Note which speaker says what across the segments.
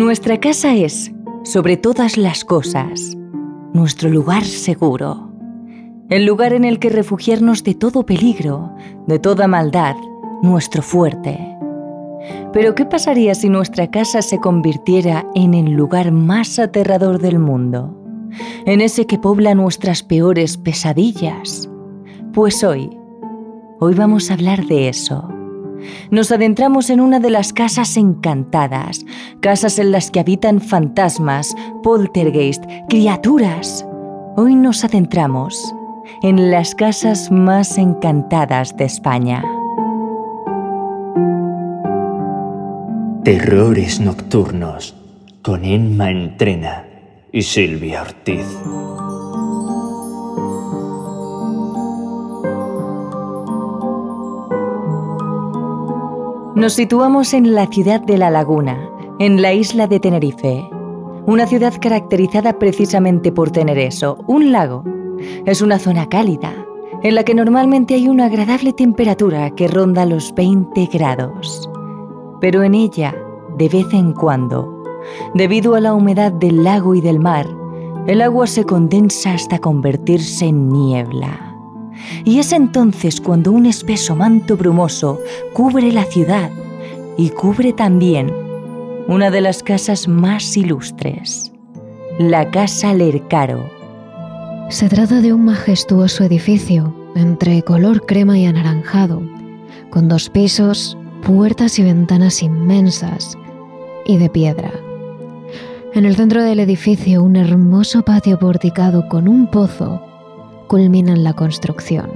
Speaker 1: Nuestra casa es, sobre todas las cosas, nuestro lugar seguro, el lugar en el que refugiarnos de todo peligro, de toda maldad, nuestro fuerte. Pero ¿qué pasaría si nuestra casa se convirtiera en el lugar más aterrador del mundo? En ese que pobla nuestras peores pesadillas. Pues hoy, hoy vamos a hablar de eso nos adentramos en una de las casas encantadas, casas en las que habitan fantasmas, poltergeist, criaturas. Hoy nos adentramos en las casas más encantadas de España.
Speaker 2: Terrores Nocturnos con Emma Entrena y Silvia Ortiz.
Speaker 1: Nos situamos en la ciudad de La Laguna, en la isla de Tenerife. Una ciudad caracterizada precisamente por tener eso, un lago. Es una zona cálida, en la que normalmente hay una agradable temperatura que ronda los 20 grados. Pero en ella, de vez en cuando, debido a la humedad del lago y del mar, el agua se condensa hasta convertirse en niebla. Y es entonces cuando un espeso manto brumoso cubre la ciudad y cubre también una de las casas más ilustres, la Casa Lercaro.
Speaker 3: Se trata de un majestuoso edificio entre color crema y anaranjado, con dos pisos, puertas y ventanas inmensas y de piedra. En el centro del edificio un hermoso patio porticado con un pozo culminan la construcción.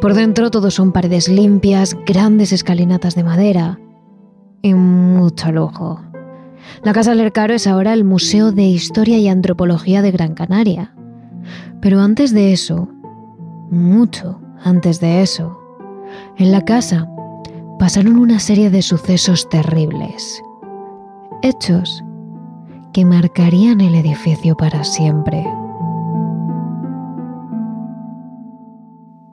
Speaker 3: Por dentro todo son paredes limpias, grandes escalinatas de madera y mucho lujo. La Casa Lercaro es ahora el Museo de Historia y Antropología de Gran Canaria. Pero antes de eso, mucho antes de eso, en la casa pasaron una serie de sucesos terribles. Hechos que marcarían el edificio para siempre.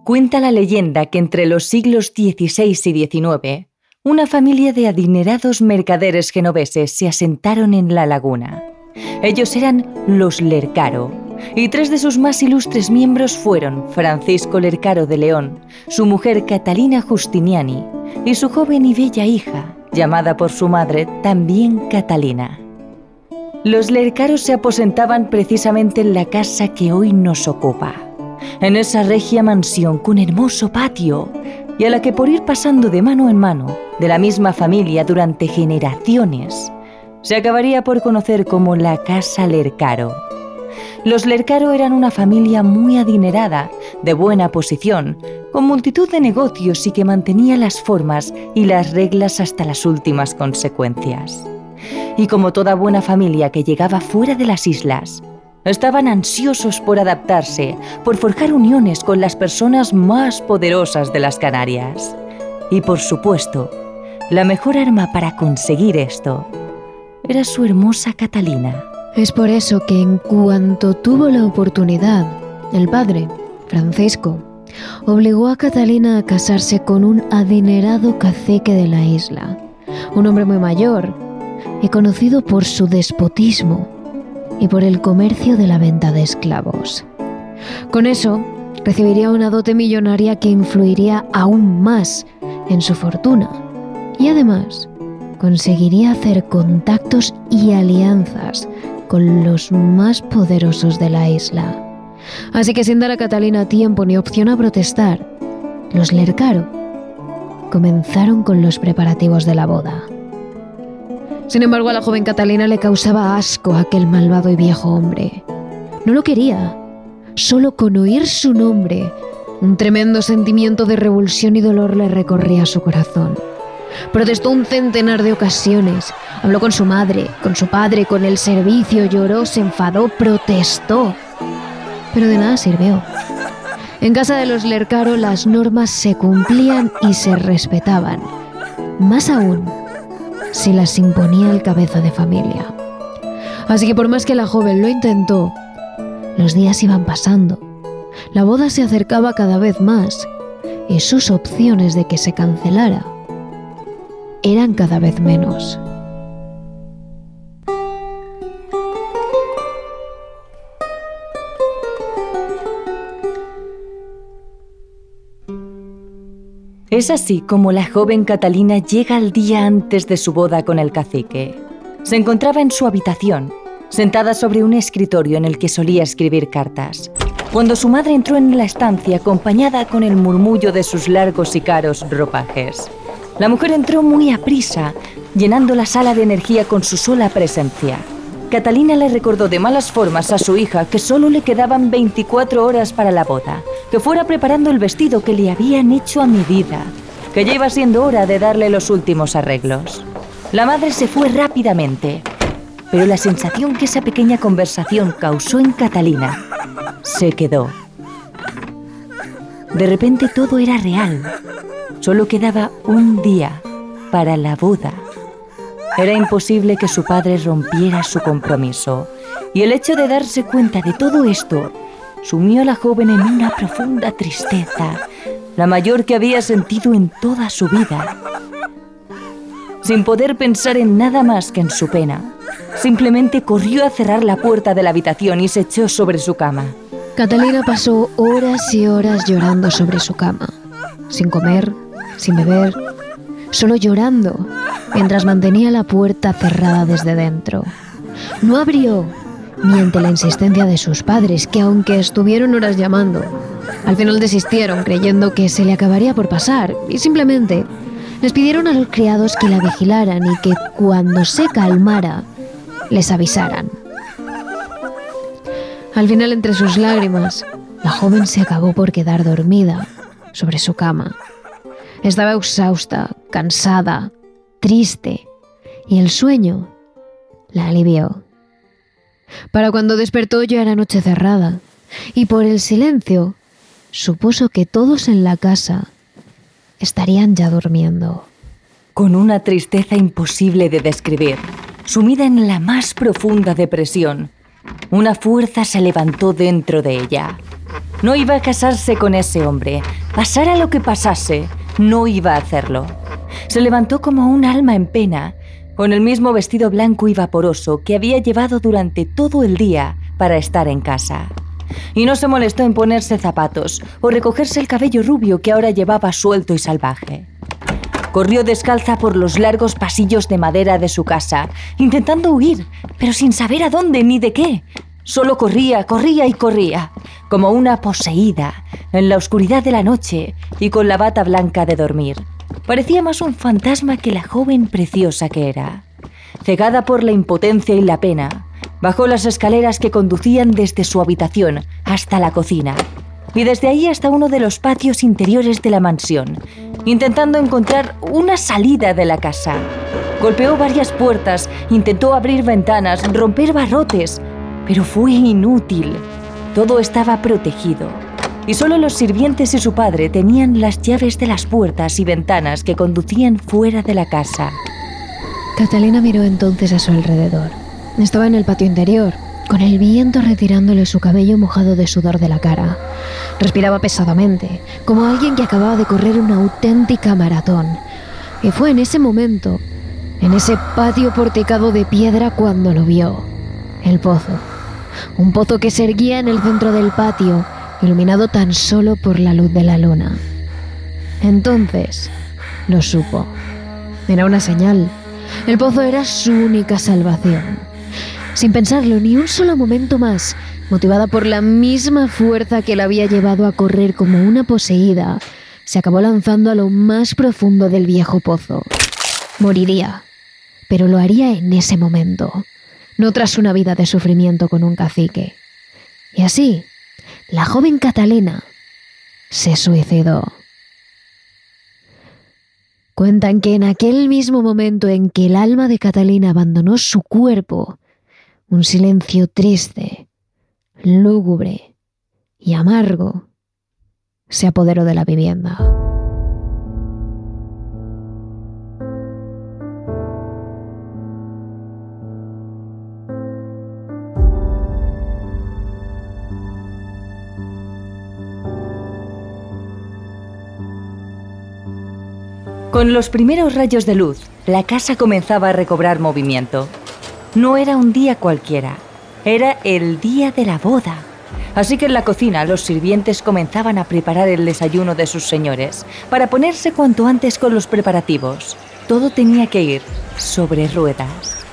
Speaker 1: Cuenta la leyenda que entre los siglos XVI y XIX, una familia de adinerados mercaderes genoveses se asentaron en la laguna. Ellos eran los Lercaro, y tres de sus más ilustres miembros fueron Francisco Lercaro de León, su mujer Catalina Justiniani y su joven y bella hija, llamada por su madre también Catalina. Los Lercaros se aposentaban precisamente en la casa que hoy nos ocupa en esa regia mansión con hermoso patio y a la que por ir pasando de mano en mano de la misma familia durante generaciones, se acabaría por conocer como la Casa Lercaro. Los Lercaro eran una familia muy adinerada, de buena posición, con multitud de negocios y que mantenía las formas y las reglas hasta las últimas consecuencias. Y como toda buena familia que llegaba fuera de las islas, Estaban ansiosos por adaptarse, por forjar uniones con las personas más poderosas de las Canarias. Y por supuesto, la mejor arma para conseguir esto era su hermosa Catalina.
Speaker 3: Es por eso que en cuanto tuvo la oportunidad, el padre, Francisco, obligó a Catalina a casarse con un adinerado cacique de la isla, un hombre muy mayor y conocido por su despotismo y por el comercio de la venta de esclavos. Con eso, recibiría una dote millonaria que influiría aún más en su fortuna y además conseguiría hacer contactos y alianzas con los más poderosos de la isla. Así que sin dar a Catalina tiempo ni opción a protestar, los Lercaro comenzaron con los preparativos de la boda. Sin embargo, a la joven Catalina le causaba asco aquel malvado y viejo hombre. No lo quería. Solo con oír su nombre, un tremendo sentimiento de revulsión y dolor le recorría su corazón. Protestó un centenar de ocasiones. Habló con su madre, con su padre, con el servicio, lloró, se enfadó, protestó. Pero de nada sirvió. En casa de los Lercaro las normas se cumplían y se respetaban. Más aún, si las imponía el cabeza de familia. Así que por más que la joven lo intentó, los días iban pasando. La boda se acercaba cada vez más y sus opciones de que se cancelara eran cada vez menos.
Speaker 1: Es así como la joven Catalina llega al día antes de su boda con el cacique. Se encontraba en su habitación, sentada sobre un escritorio en el que solía escribir cartas, cuando su madre entró en la estancia acompañada con el murmullo de sus largos y caros ropajes. La mujer entró muy a prisa, llenando la sala de energía con su sola presencia. Catalina le recordó de malas formas a su hija que solo le quedaban 24 horas para la boda, que fuera preparando el vestido que le habían hecho a medida, que ya iba siendo hora de darle los últimos arreglos. La madre se fue rápidamente, pero la sensación que esa pequeña conversación causó en Catalina se quedó. De repente todo era real. Solo quedaba un día para la boda. Era imposible que su padre rompiera su compromiso, y el hecho de darse cuenta de todo esto sumió a la joven en una profunda tristeza, la mayor que había sentido en toda su vida. Sin poder pensar en nada más que en su pena, simplemente corrió a cerrar la puerta de la habitación y se echó sobre su cama.
Speaker 3: Catalina pasó horas y horas llorando sobre su cama, sin comer, sin beber, solo llorando mientras mantenía la puerta cerrada desde dentro. No abrió ni ante la insistencia de sus padres, que aunque estuvieron horas llamando, al final desistieron creyendo que se le acabaría por pasar y simplemente les pidieron a los criados que la vigilaran y que cuando se calmara les avisaran. Al final, entre sus lágrimas, la joven se acabó por quedar dormida sobre su cama. Estaba exhausta, cansada, triste, y el sueño la alivió. Para cuando despertó ya era noche cerrada, y por el silencio supuso que todos en la casa estarían ya durmiendo.
Speaker 1: Con una tristeza imposible de describir, sumida en la más profunda depresión, una fuerza se levantó dentro de ella. No iba a casarse con ese hombre, pasara lo que pasase, no iba a hacerlo. Se levantó como un alma en pena, con el mismo vestido blanco y vaporoso que había llevado durante todo el día para estar en casa. Y no se molestó en ponerse zapatos o recogerse el cabello rubio que ahora llevaba suelto y salvaje. Corrió descalza por los largos pasillos de madera de su casa, intentando huir, pero sin saber a dónde ni de qué. Solo corría, corría y corría, como una poseída, en la oscuridad de la noche y con la bata blanca de dormir. Parecía más un fantasma que la joven preciosa que era. Cegada por la impotencia y la pena, bajó las escaleras que conducían desde su habitación hasta la cocina y desde ahí hasta uno de los patios interiores de la mansión, intentando encontrar una salida de la casa. Golpeó varias puertas, intentó abrir ventanas, romper barrotes, pero fue inútil. Todo estaba protegido y solo los sirvientes y su padre tenían las llaves de las puertas y ventanas que conducían fuera de la casa.
Speaker 3: Catalina miró entonces a su alrededor. Estaba en el patio interior, con el viento retirándole su cabello mojado de sudor de la cara. Respiraba pesadamente, como alguien que acababa de correr una auténtica maratón. Y fue en ese momento, en ese patio porticado de piedra, cuando lo vio. El pozo. Un pozo que se erguía en el centro del patio iluminado tan solo por la luz de la luna. Entonces lo supo. Era una señal. El pozo era su única salvación. Sin pensarlo ni un solo momento más, motivada por la misma fuerza que la había llevado a correr como una poseída, se acabó lanzando a lo más profundo del viejo pozo. Moriría, pero lo haría en ese momento, no tras una vida de sufrimiento con un cacique. Y así, la joven Catalina se suicidó. Cuentan que en aquel mismo momento en que el alma de Catalina abandonó su cuerpo, un silencio triste, lúgubre y amargo se apoderó de la vivienda.
Speaker 1: Con los primeros rayos de luz, la casa comenzaba a recobrar movimiento. No era un día cualquiera, era el día de la boda. Así que en la cocina los sirvientes comenzaban a preparar el desayuno de sus señores, para ponerse cuanto antes con los preparativos. Todo tenía que ir sobre ruedas.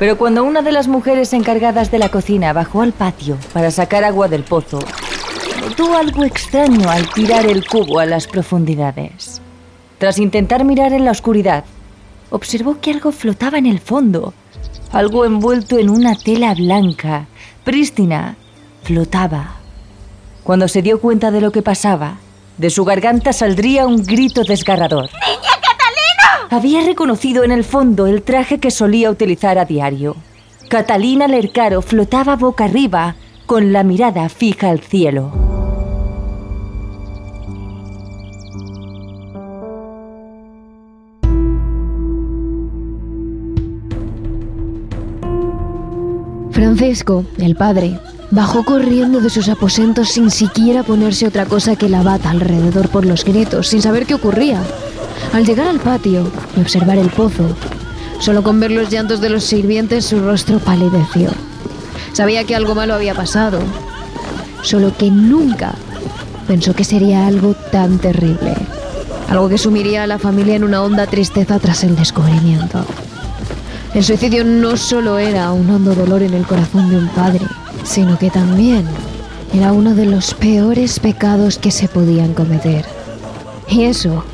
Speaker 1: Pero cuando una de las mujeres encargadas de la cocina bajó al patio para sacar agua del pozo, notó algo extraño al tirar el cubo a las profundidades. Tras intentar mirar en la oscuridad, observó que algo flotaba en el fondo, algo envuelto en una tela blanca, prístina, flotaba. Cuando se dio cuenta de lo que pasaba, de su garganta saldría un grito desgarrador.
Speaker 4: ¡Niña Catalina!
Speaker 1: Había reconocido en el fondo el traje que solía utilizar a diario. Catalina Lercaro flotaba boca arriba, con la mirada fija al cielo.
Speaker 3: Francisco, el padre, bajó corriendo de sus aposentos sin siquiera ponerse otra cosa que la bata alrededor por los gritos, sin saber qué ocurría. Al llegar al patio y observar el pozo, solo con ver los llantos de los sirvientes su rostro palideció. Sabía que algo malo había pasado, solo que nunca pensó que sería algo tan terrible. Algo que sumiría a la familia en una honda tristeza tras el descubrimiento. El suicidio no solo era un hondo dolor en el corazón de un padre, sino que también era uno de los peores pecados que se podían cometer. Y eso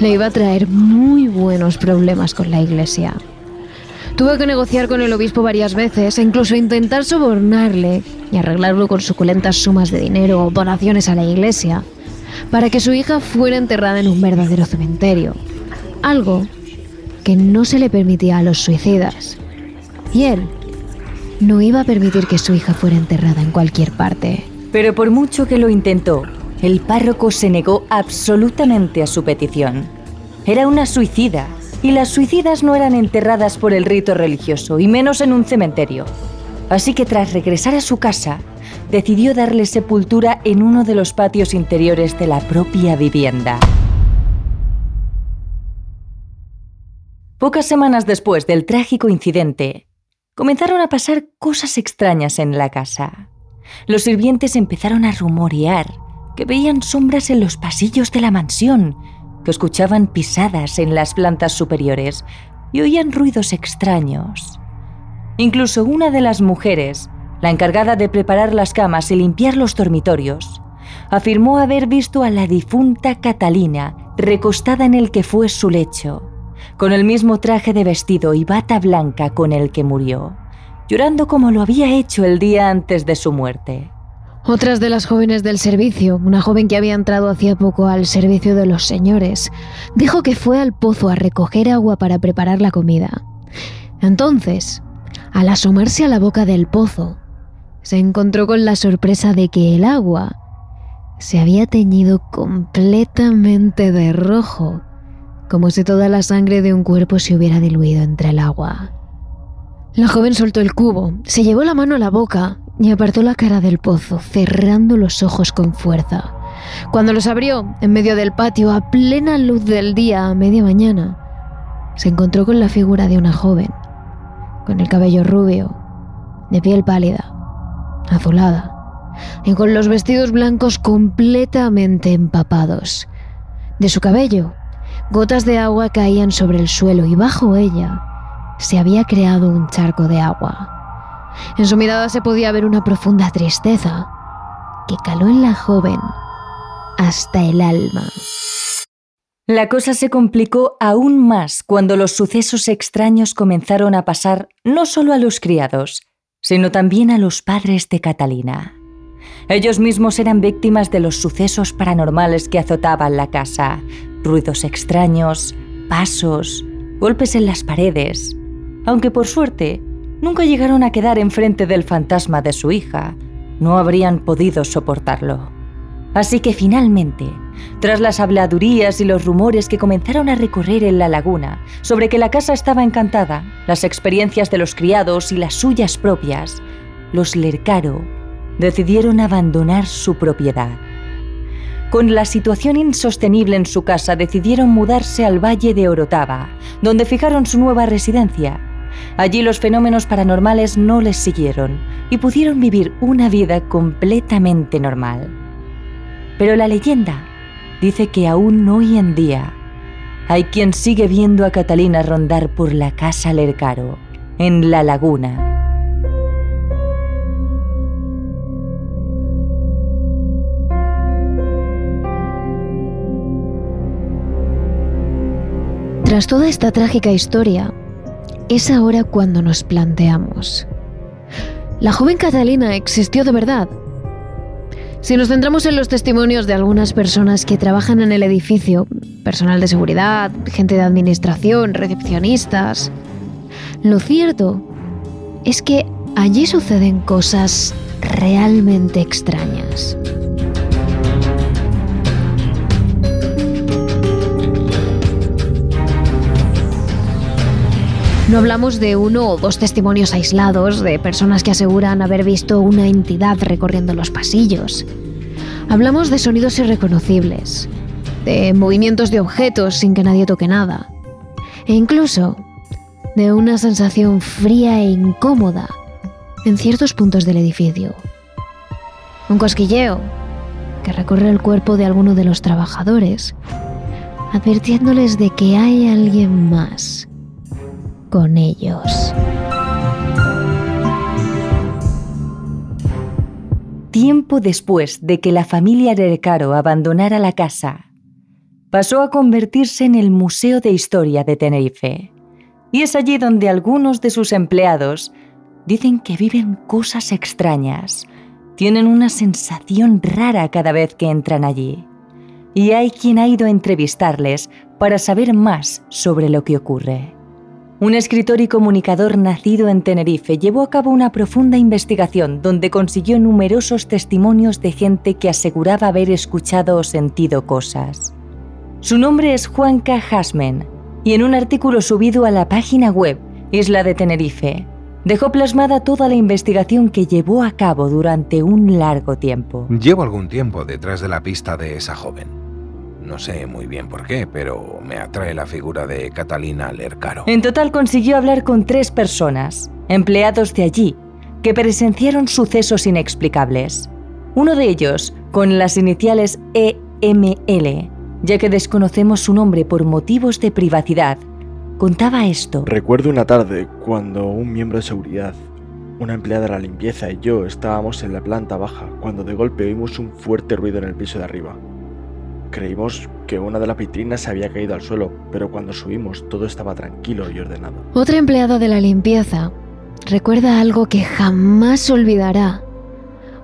Speaker 3: le iba a traer muy buenos problemas con la iglesia. Tuvo que negociar con el obispo varias veces e incluso intentar sobornarle y arreglarlo con suculentas sumas de dinero o donaciones a la iglesia para que su hija fuera enterrada en un verdadero cementerio. Algo que no se le permitía a los suicidas. Y él no iba a permitir que su hija fuera enterrada en cualquier parte.
Speaker 1: Pero por mucho que lo intentó, el párroco se negó absolutamente a su petición. Era una suicida, y las suicidas no eran enterradas por el rito religioso, y menos en un cementerio. Así que tras regresar a su casa, decidió darle sepultura en uno de los patios interiores de la propia vivienda. Pocas semanas después del trágico incidente, comenzaron a pasar cosas extrañas en la casa. Los sirvientes empezaron a rumorear que veían sombras en los pasillos de la mansión, que escuchaban pisadas en las plantas superiores y oían ruidos extraños. Incluso una de las mujeres, la encargada de preparar las camas y limpiar los dormitorios, afirmó haber visto a la difunta Catalina recostada en el que fue su lecho con el mismo traje de vestido y bata blanca con el que murió, llorando como lo había hecho el día antes de su muerte.
Speaker 3: Otras de las jóvenes del servicio, una joven que había entrado hacía poco al servicio de los señores, dijo que fue al pozo a recoger agua para preparar la comida. Entonces, al asomarse a la boca del pozo, se encontró con la sorpresa de que el agua se había teñido completamente de rojo como si toda la sangre de un cuerpo se hubiera diluido entre el agua. La joven soltó el cubo, se llevó la mano a la boca y apartó la cara del pozo, cerrando los ojos con fuerza. Cuando los abrió, en medio del patio, a plena luz del día, a media mañana, se encontró con la figura de una joven, con el cabello rubio, de piel pálida, azulada, y con los vestidos blancos completamente empapados. De su cabello Gotas de agua caían sobre el suelo y bajo ella se había creado un charco de agua. En su mirada se podía ver una profunda tristeza que caló en la joven hasta el alma.
Speaker 1: La cosa se complicó aún más cuando los sucesos extraños comenzaron a pasar no solo a los criados, sino también a los padres de Catalina. Ellos mismos eran víctimas de los sucesos paranormales que azotaban la casa, ruidos extraños, pasos, golpes en las paredes, aunque por suerte nunca llegaron a quedar enfrente del fantasma de su hija, no habrían podido soportarlo. Así que finalmente, tras las habladurías y los rumores que comenzaron a recorrer en la laguna sobre que la casa estaba encantada, las experiencias de los criados y las suyas propias, los Lercaro decidieron abandonar su propiedad. Con la situación insostenible en su casa, decidieron mudarse al Valle de Orotava, donde fijaron su nueva residencia. Allí los fenómenos paranormales no les siguieron, y pudieron vivir una vida completamente normal. Pero la leyenda dice que aún hoy en día hay quien sigue viendo a Catalina rondar por la casa Lercaro, en la laguna.
Speaker 3: Tras toda esta trágica historia, es ahora cuando nos planteamos, ¿la joven Catalina existió de verdad? Si nos centramos en los testimonios de algunas personas que trabajan en el edificio, personal de seguridad, gente de administración, recepcionistas, lo cierto es que allí suceden cosas realmente extrañas. No hablamos de uno o dos testimonios aislados de personas que aseguran haber visto una entidad recorriendo los pasillos. Hablamos de sonidos irreconocibles, de movimientos de objetos sin que nadie toque nada, e incluso de una sensación fría e incómoda en ciertos puntos del edificio. Un cosquilleo que recorre el cuerpo de alguno de los trabajadores, advirtiéndoles de que hay alguien más con ellos.
Speaker 1: Tiempo después de que la familia Recaro abandonara la casa, pasó a convertirse en el Museo de Historia de Tenerife. Y es allí donde algunos de sus empleados dicen que viven cosas extrañas, tienen una sensación rara cada vez que entran allí. Y hay quien ha ido a entrevistarles para saber más sobre lo que ocurre. Un escritor y comunicador nacido en Tenerife llevó a cabo una profunda investigación donde consiguió numerosos testimonios de gente que aseguraba haber escuchado o sentido cosas. Su nombre es Juanca Hasmen y en un artículo subido a la página web Isla de Tenerife, dejó plasmada toda la investigación que llevó a cabo durante un largo tiempo.
Speaker 4: Llevo algún tiempo detrás de la pista de esa joven. No sé muy bien por qué, pero me atrae la figura de Catalina Lercaro.
Speaker 1: En total consiguió hablar con tres personas, empleados de allí, que presenciaron sucesos inexplicables. Uno de ellos, con las iniciales EML, ya que desconocemos su nombre por motivos de privacidad, contaba esto.
Speaker 5: Recuerdo una tarde cuando un miembro de seguridad, una empleada de la limpieza y yo estábamos en la planta baja cuando de golpe oímos un fuerte ruido en el piso de arriba. Creímos que una de las vitrinas se había caído al suelo, pero cuando subimos todo estaba tranquilo y ordenado.
Speaker 3: Otra empleada de la limpieza recuerda algo que jamás olvidará.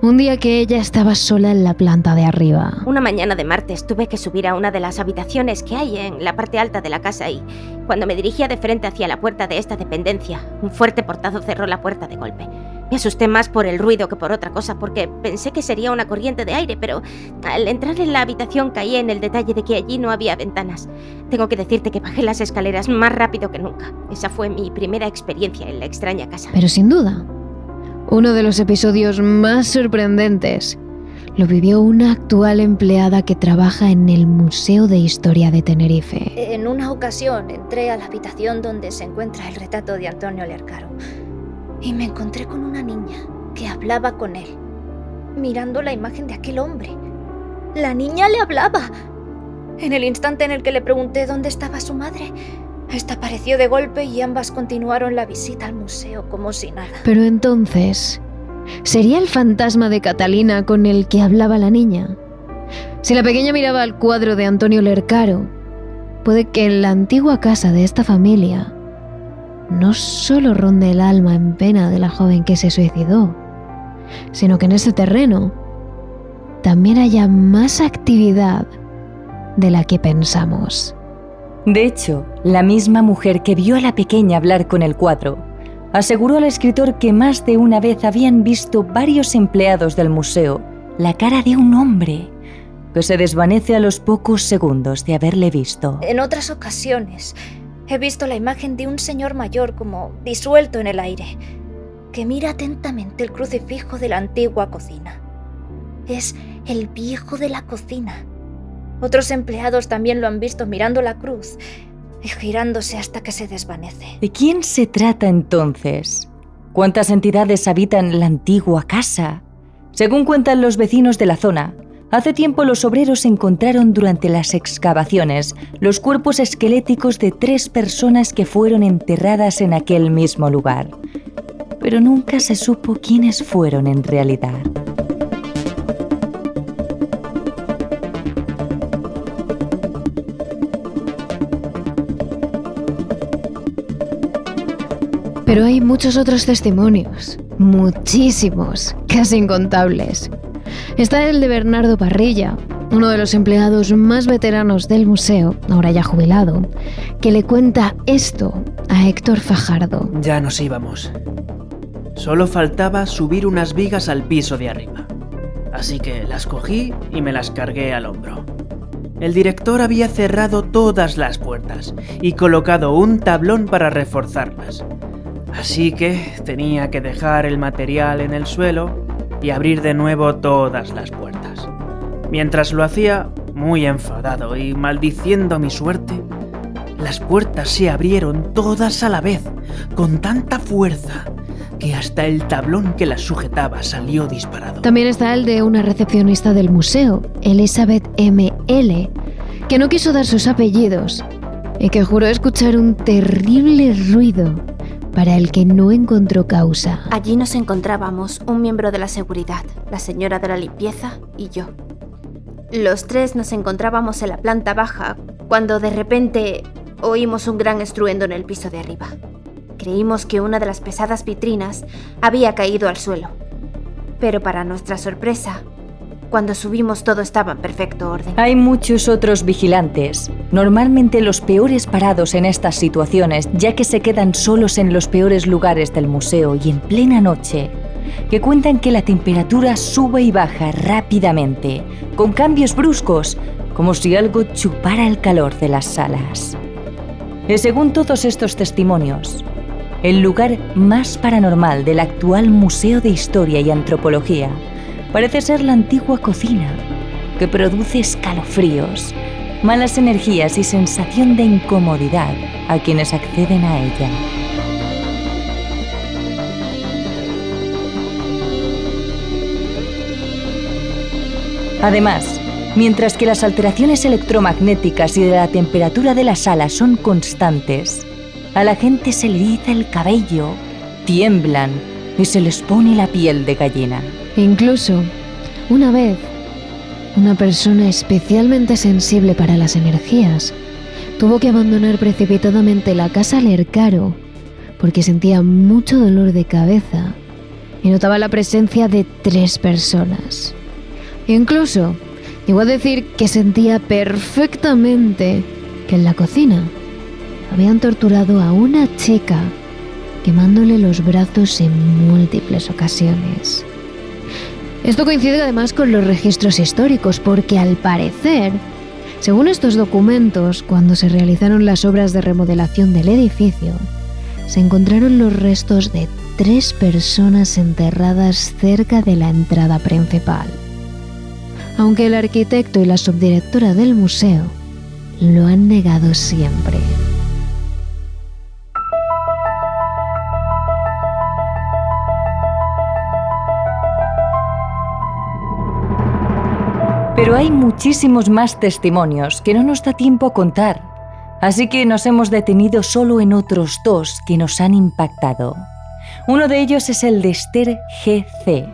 Speaker 3: Un día que ella estaba sola en la planta de arriba.
Speaker 6: Una mañana de martes tuve que subir a una de las habitaciones que hay en la parte alta de la casa y cuando me dirigía de frente hacia la puerta de esta dependencia, un fuerte portazo cerró la puerta de golpe. Me asusté más por el ruido que por otra cosa, porque pensé que sería una corriente de aire, pero al entrar en la habitación caí en el detalle de que allí no había ventanas. Tengo que decirte que bajé las escaleras más rápido que nunca. Esa fue mi primera experiencia en la extraña casa.
Speaker 3: Pero sin duda, uno de los episodios más sorprendentes lo vivió una actual empleada que trabaja en el Museo de Historia de Tenerife.
Speaker 7: En una ocasión entré a la habitación donde se encuentra el retrato de Antonio Lercaro y me encontré con una niña que hablaba con él, mirando la imagen de aquel hombre. La niña le hablaba. En el instante en el que le pregunté dónde estaba su madre, esta apareció de golpe y ambas continuaron la visita al museo como si nada.
Speaker 3: Pero entonces, ¿sería el fantasma de Catalina con el que hablaba la niña? Si la pequeña miraba al cuadro de Antonio Lercaro, puede que en la antigua casa de esta familia no solo ronde el alma en pena de la joven que se suicidó, sino que en ese terreno también haya más actividad de la que pensamos.
Speaker 1: De hecho, la misma mujer que vio a la pequeña hablar con el cuadro aseguró al escritor que más de una vez habían visto varios empleados del museo la cara de un hombre que se desvanece a los pocos segundos de haberle visto.
Speaker 7: En otras ocasiones, He visto la imagen de un señor mayor como disuelto en el aire, que mira atentamente el crucifijo de la antigua cocina. Es el viejo de la cocina. Otros empleados también lo han visto mirando la cruz y girándose hasta que se desvanece.
Speaker 1: ¿De quién se trata entonces? ¿Cuántas entidades habitan la antigua casa? Según cuentan los vecinos de la zona, hace tiempo los obreros encontraron durante las excavaciones los cuerpos esqueléticos de tres personas que fueron enterradas en aquel mismo lugar, pero nunca se supo quiénes fueron en realidad.
Speaker 3: Pero hay muchos otros testimonios, muchísimos, casi incontables. Está el de Bernardo Parrilla, uno de los empleados más veteranos del museo, ahora ya jubilado, que le cuenta esto a Héctor Fajardo.
Speaker 8: Ya nos íbamos. Solo faltaba subir unas vigas al piso de arriba. Así que las cogí y me las cargué al hombro. El director había cerrado todas las puertas y colocado un tablón para reforzarlas. Así que tenía que dejar el material en el suelo y abrir de nuevo todas las puertas. Mientras lo hacía, muy enfadado y maldiciendo mi suerte, las puertas se abrieron todas a la vez, con tanta fuerza, que hasta el tablón que las sujetaba salió disparado.
Speaker 3: También está el de una recepcionista del museo, Elizabeth M. L., que no quiso dar sus apellidos y que juró escuchar un terrible ruido para el que no encontró causa.
Speaker 6: Allí nos encontrábamos un miembro de la seguridad, la señora de la limpieza y yo. Los tres nos encontrábamos en la planta baja cuando de repente oímos un gran estruendo en el piso de arriba. Creímos que una de las pesadas vitrinas había caído al suelo. Pero para nuestra sorpresa, cuando subimos todo estaba en perfecto orden.
Speaker 1: Hay muchos otros vigilantes, normalmente los peores parados en estas situaciones, ya que se quedan solos en los peores lugares del museo y en plena noche, que cuentan que la temperatura sube y baja rápidamente, con cambios bruscos, como si algo chupara el calor de las salas. Y según todos estos testimonios, el lugar más paranormal del actual Museo de Historia y Antropología parece ser la antigua cocina, que produce escalofríos, malas energías y sensación de incomodidad a quienes acceden a ella. Además, mientras que las alteraciones electromagnéticas y de la temperatura de la sala son constantes, a la gente se le eriza el cabello, tiemblan y se les pone la piel de gallina.
Speaker 3: Incluso, una vez, una persona especialmente sensible para las energías tuvo que abandonar precipitadamente la casa Lercaro porque sentía mucho dolor de cabeza y notaba la presencia de tres personas. Incluso llegó a decir que sentía perfectamente que en la cocina habían torturado a una chica quemándole los brazos en múltiples ocasiones. Esto coincide además con los registros históricos, porque al parecer, según estos documentos, cuando se realizaron las obras de remodelación del edificio, se encontraron los restos de tres personas enterradas cerca de la entrada principal. Aunque el arquitecto y la subdirectora del museo lo han negado siempre.
Speaker 1: Hay muchísimos más testimonios que no nos da tiempo a contar, así que nos hemos detenido solo en otros dos que nos han impactado. Uno de ellos es el de Esther GC,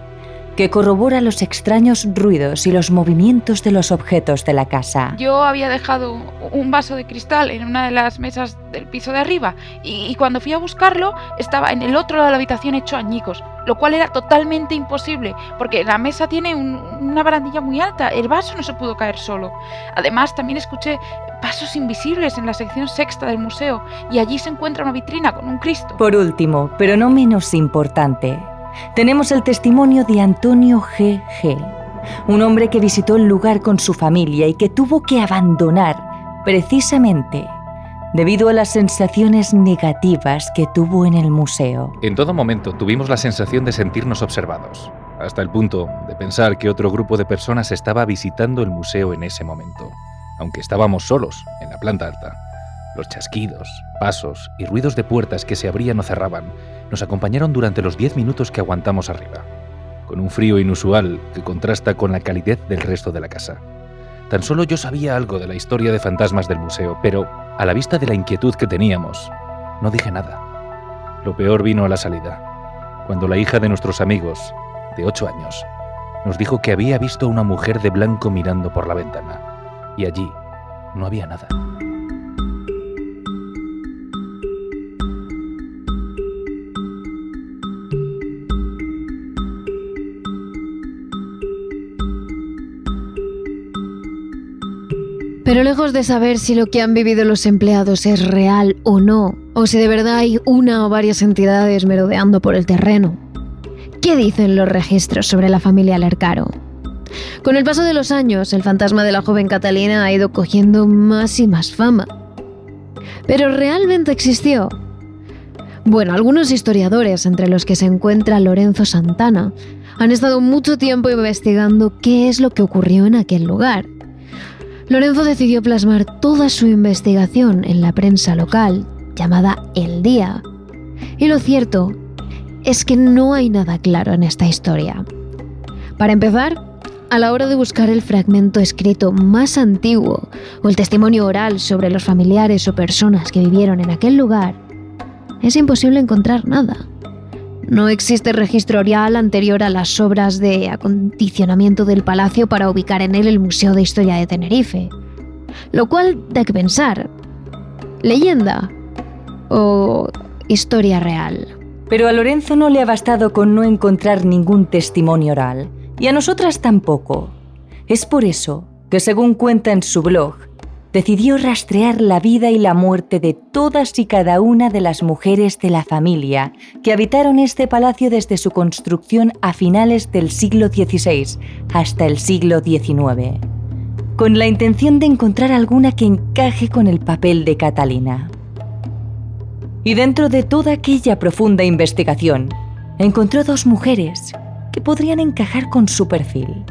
Speaker 1: que corrobora los extraños ruidos y los movimientos de los objetos de la casa.
Speaker 9: Yo había dejado un vaso de cristal en una de las mesas del piso de arriba y, y cuando fui a buscarlo estaba en el otro lado de la habitación hecho añicos, lo cual era totalmente imposible porque la mesa tiene un- una barandilla muy alta, el vaso no se pudo caer solo. Además también escuché pasos invisibles en la sección sexta del museo y allí se encuentra una vitrina con un Cristo.
Speaker 1: Por último, pero no menos importante, tenemos el testimonio de Antonio GG, un hombre que visitó el lugar con su familia y que tuvo que abandonar precisamente debido a las sensaciones negativas que tuvo en el museo.
Speaker 10: En todo momento tuvimos la sensación de sentirnos observados, hasta el punto de pensar que otro grupo de personas estaba visitando el museo en ese momento, aunque estábamos solos en la planta alta. Los chasquidos, pasos y ruidos de puertas que se abrían o cerraban nos acompañaron durante los 10 minutos que aguantamos arriba, con un frío inusual que contrasta con la calidez del resto de la casa. Tan solo yo sabía algo de la historia de fantasmas del museo, pero a la vista de la inquietud que teníamos, no dije nada. Lo peor vino a la salida, cuando la hija de nuestros amigos, de 8 años, nos dijo que había visto a una mujer de blanco mirando por la ventana, y allí no había nada.
Speaker 3: Pero lejos de saber si lo que han vivido los empleados es real o no, o si de verdad hay una o varias entidades merodeando por el terreno, ¿qué dicen los registros sobre la familia Lercaro? Con el paso de los años, el fantasma de la joven Catalina ha ido cogiendo más y más fama. ¿Pero realmente existió? Bueno, algunos historiadores, entre los que se encuentra Lorenzo Santana, han estado mucho tiempo investigando qué es lo que ocurrió en aquel lugar Lorenzo decidió plasmar toda su investigación en la prensa local, llamada El Día. Y lo cierto es que no hay nada claro en esta historia. Para empezar, a la hora de buscar el fragmento escrito más antiguo o el testimonio oral sobre los familiares o personas que vivieron en aquel lugar, es imposible encontrar nada. No existe registro oral anterior a las obras de acondicionamiento del palacio para ubicar en él el Museo de Historia de Tenerife. Lo cual da que pensar. ¿Leyenda o historia real?
Speaker 1: Pero a Lorenzo no le ha bastado con no encontrar ningún testimonio oral, y a nosotras tampoco. Es por eso que, según cuenta en su blog, decidió rastrear la vida y la muerte de todas y cada una de las mujeres de la familia que habitaron este palacio desde su construcción a finales del siglo XVI hasta el siglo XIX, con la intención de encontrar alguna que encaje con el papel de Catalina. Y dentro de toda aquella profunda investigación, encontró dos mujeres que podrían encajar con su perfil.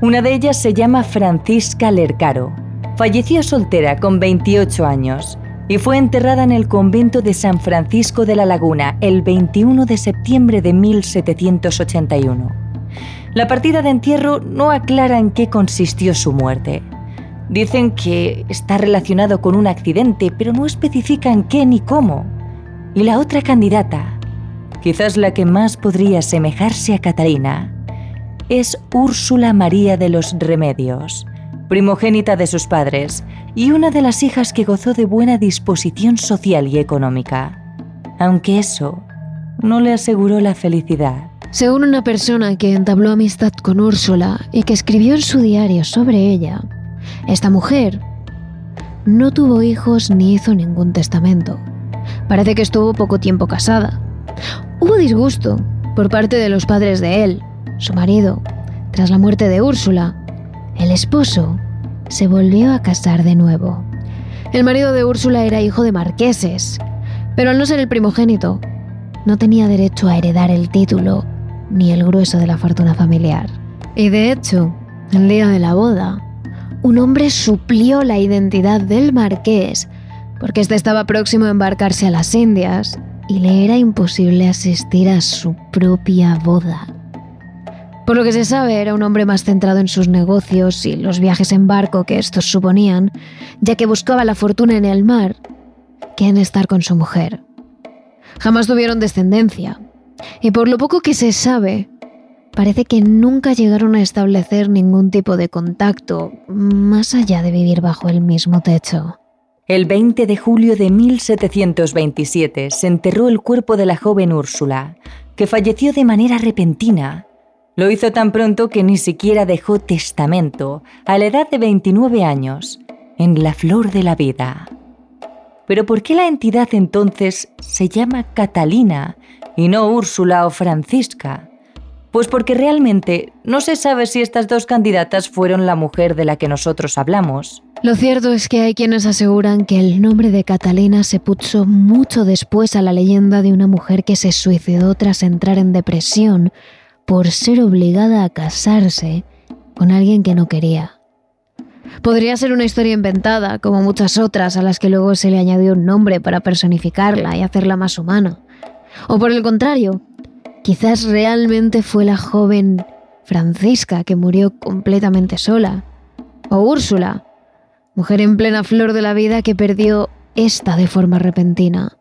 Speaker 1: Una de ellas se llama Francisca Lercaro, Falleció soltera con 28 años y fue enterrada en el convento de San Francisco de la Laguna el 21 de septiembre de 1781. La partida de entierro no aclara en qué consistió su muerte. Dicen que está relacionado con un accidente, pero no especifica en qué ni cómo. Y la otra candidata, quizás la que más podría asemejarse a Catalina, es Úrsula María de los Remedios, primogénita de sus padres y una de las hijas que gozó de buena disposición social y económica, aunque eso no le aseguró la felicidad.
Speaker 3: Según una persona que entabló amistad con Úrsula y que escribió en su diario sobre ella, esta mujer no tuvo hijos ni hizo ningún testamento. Parece que estuvo poco tiempo casada. Hubo disgusto por parte de los padres de él, su marido, tras la muerte de Úrsula, el esposo se volvió a casar de nuevo. El marido de Úrsula era hijo de marqueses, pero al no ser el primogénito, no tenía derecho a heredar el título ni el grueso de la fortuna familiar. Y de hecho, el día de la boda, un hombre suplió la identidad del marqués porque éste estaba próximo a embarcarse a las Indias y le era imposible asistir a su propia boda. Por lo que se sabe, era un hombre más centrado en sus negocios y los viajes en barco que estos suponían, ya que buscaba la fortuna en el mar que en estar con su mujer. Jamás tuvieron descendencia, y por lo poco que se sabe, parece que nunca llegaron a establecer ningún tipo de contacto más allá de vivir bajo el mismo techo.
Speaker 1: El 20 de julio de 1727 se enterró el cuerpo de la joven Úrsula, que falleció de manera repentina lo hizo tan pronto que ni siquiera dejó testamento, a la edad de 29 años, en la flor de la vida. Pero ¿por qué la entidad entonces se llama Catalina y no Úrsula o Francisca? Pues porque realmente no se sabe si estas dos candidatas fueron la mujer de la que nosotros hablamos.
Speaker 3: Lo cierto es que hay quienes aseguran que el nombre de Catalina se puso mucho después a la leyenda de una mujer que se suicidó tras entrar en depresión por ser obligada a casarse con alguien que no quería. Podría ser una historia inventada, como muchas otras a las que luego se le añadió un nombre para personificarla y hacerla más humana. O por el contrario, quizás realmente fue la joven Francisca que murió completamente sola. O Úrsula, mujer en plena flor de la vida que perdió esta de forma repentina,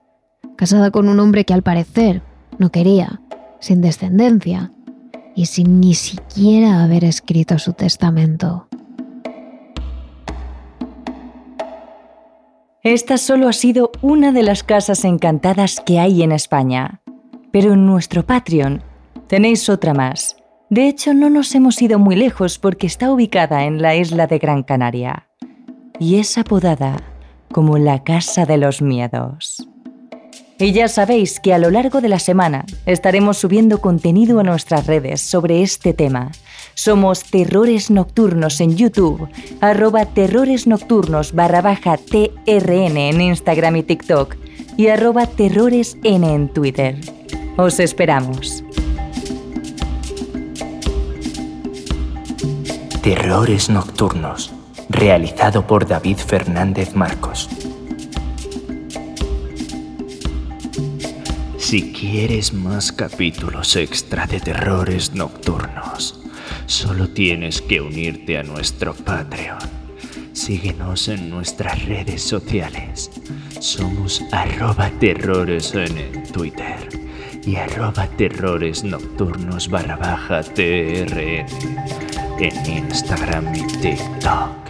Speaker 3: casada con un hombre que al parecer no quería, sin descendencia y sin ni siquiera haber escrito su testamento.
Speaker 1: Esta solo ha sido una de las casas encantadas que hay en España. Pero en nuestro Patreon tenéis otra más. De hecho, no nos hemos ido muy lejos porque está ubicada en la isla de Gran Canaria. Y es apodada como la Casa de los Miedos. Y ya sabéis que a lo largo de la semana estaremos subiendo contenido a nuestras redes sobre este tema. Somos Terrores Nocturnos en YouTube, arroba Terrores Nocturnos barra baja TRN en Instagram y TikTok y arroba terroresn en Twitter. Os esperamos.
Speaker 2: Terrores Nocturnos, realizado por David Fernández Marcos. Si quieres más capítulos extra de terrores nocturnos, solo tienes que unirte a nuestro Patreon. Síguenos en nuestras redes sociales. Somos arroba terrores en Twitter y arroba terrores nocturnos barra baja TRN en Instagram y TikTok.